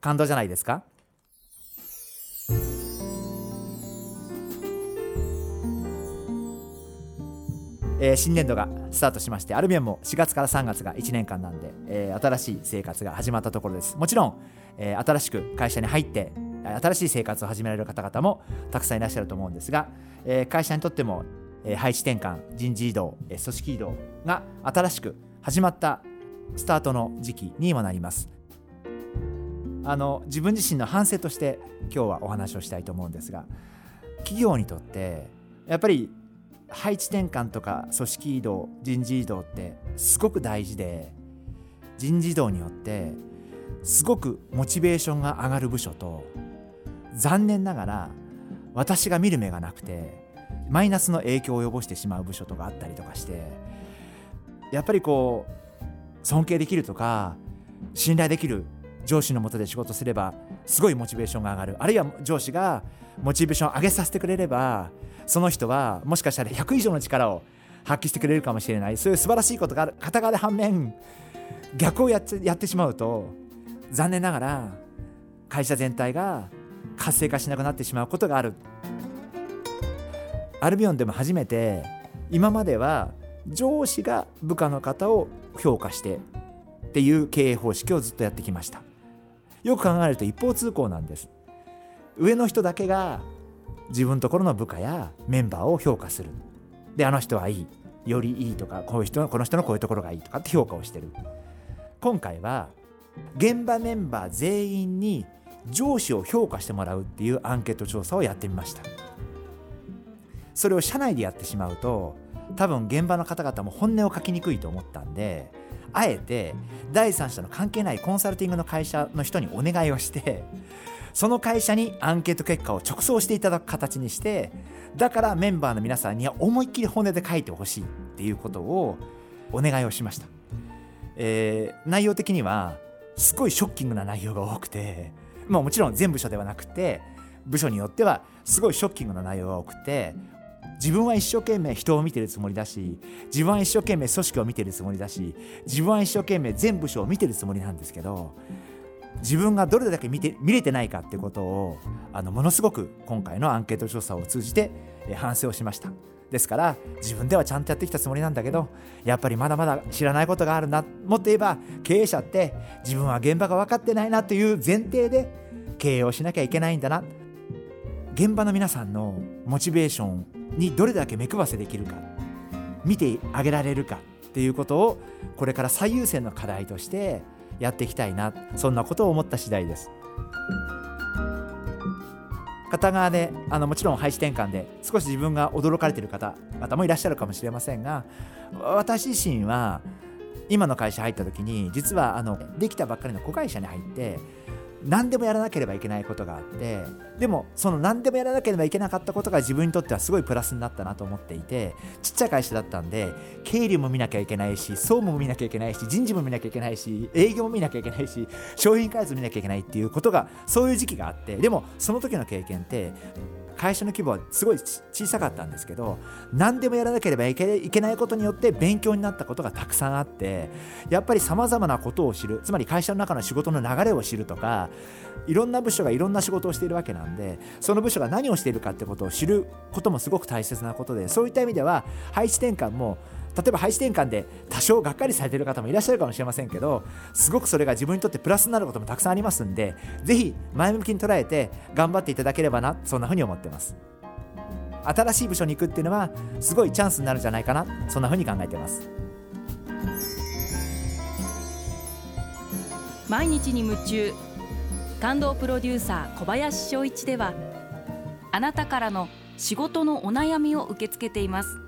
感動じゃないですか？えー、新年度がスタートしましてアルビオンも4月から3月が1年間なんで、えー、新しい生活が始まったところです。もちろん、えー、新しく会社に入って新しい生活を始められる方々もたくさんいらっしゃると思うんですが、えー、会社にとっても、えー、配置転換人事異動、えー、組織異動が新しく始まったスタートの時期にもなります。あの自分自身の反省として今日はお話をしたいと思うんですが企業にとってやっぱり配置転換とか組織移動人事異動ってすごく大事で人事異動によってすごくモチベーションが上がる部署と残念ながら私が見る目がなくてマイナスの影響を及ぼしてしまう部署とかあったりとかしてやっぱりこう尊敬できるとか信頼できる上司のもとで仕事すればすごいモチベーションが上がる。あるいは上司がモチベーションを上げさせてくれればその人はもしかしたら100以上の力を発揮してくれるかもしれない。そういう素晴らしいことがある片側で反面逆をやってやってしまうと残念ながら会社全体が活性化しなくなってしまうことがある。アルビオンでも初めて今までは上司が部下の方を評価してっていう経営方式をずっとやってきました。よく考えると一方通行なんです。上の人だけが自分のところの部下やメンバーを評価する。であの人はいい。よりいいとかこういう人のこの人のこういうところがいいとかって評価をしてる。今回は現場メンバー全員に上司を評価してもらうっていうアンケート調査をやってみました。それを社内でやってしまうと多分現場の方々も本音を書きにくいと思ったんであえて第三者の関係ないコンサルティングの会社の人にお願いをしてその会社にアンケート結果を直送していただく形にしてだからメンバーの皆さんには思いっきり骨で書いてほしいっていうことをお願いをしました、えー、内容的にはすごいショッキングな内容が多くてまあもちろん全部署ではなくて部署によってはすごいショッキングな内容が多くて自分は一生懸命人を見てるつもりだし自分は一生懸命組織を見てるつもりだし自分は一生懸命全部署を見てるつもりなんですけど自分がどれだけ見て見れてないかってことをあのものすごく今回のアンケート調査を通じて反省をしました。ですから自分ではちゃんとやってきたつもりなんだけどやっぱりまだまだ知らないことがあるな。もっと言えば経営者って自分は現場が分かってないなという前提で経営をしなきゃいけないんだな。現場の皆さんのモチベーションにどれだけ目配せできるか見てあげられるかっていうことをこれから最優先の課題としてやっていきたいなそんなことを思った次第です。片側であのもちろん配置転換で少し自分が驚かれてる方々もいらっしゃるかもしれませんが私自身は今の会社入った時に実はあのできたばっかりの子会社に入って何でもやらなければいけないことがあってでもその何でもやらなければいけなかったことが自分にとってはすごいプラスになったなと思っていてちっちゃい会社だったんで経理も見なきゃいけないし総務も見なきゃいけないし人事も見なきゃいけないし営業も見なきゃいけないし商品開発も見なきゃいけないっていうことがそういう時期があってでもその時の経験って会社の規模はすごい小さかったんですけど何でもやらなければいけないことによって勉強になったことがたくさんあってやっぱりさまざまなことを知るつまり会社の中の仕事の流れを知るとかいろんな部署がいろんな仕事をしているわけなんでその部署が何をしているかってことを知ることもすごく大切なことでそういった意味では配置転換も例えば配置転換で多少がっかりされている方もいらっしゃるかもしれませんけどすごくそれが自分にとってプラスになることもたくさんありますんでぜひ前向きに捉えて頑張っていただければなそんなふうに思ってます。新しい部署に行くっていうのはすごいチャンスになるんじゃないかなそんなふうに考えてます。毎日に夢中。感動プロデューサー小林翔一ではあなたからの仕事のお悩みを受け付けています。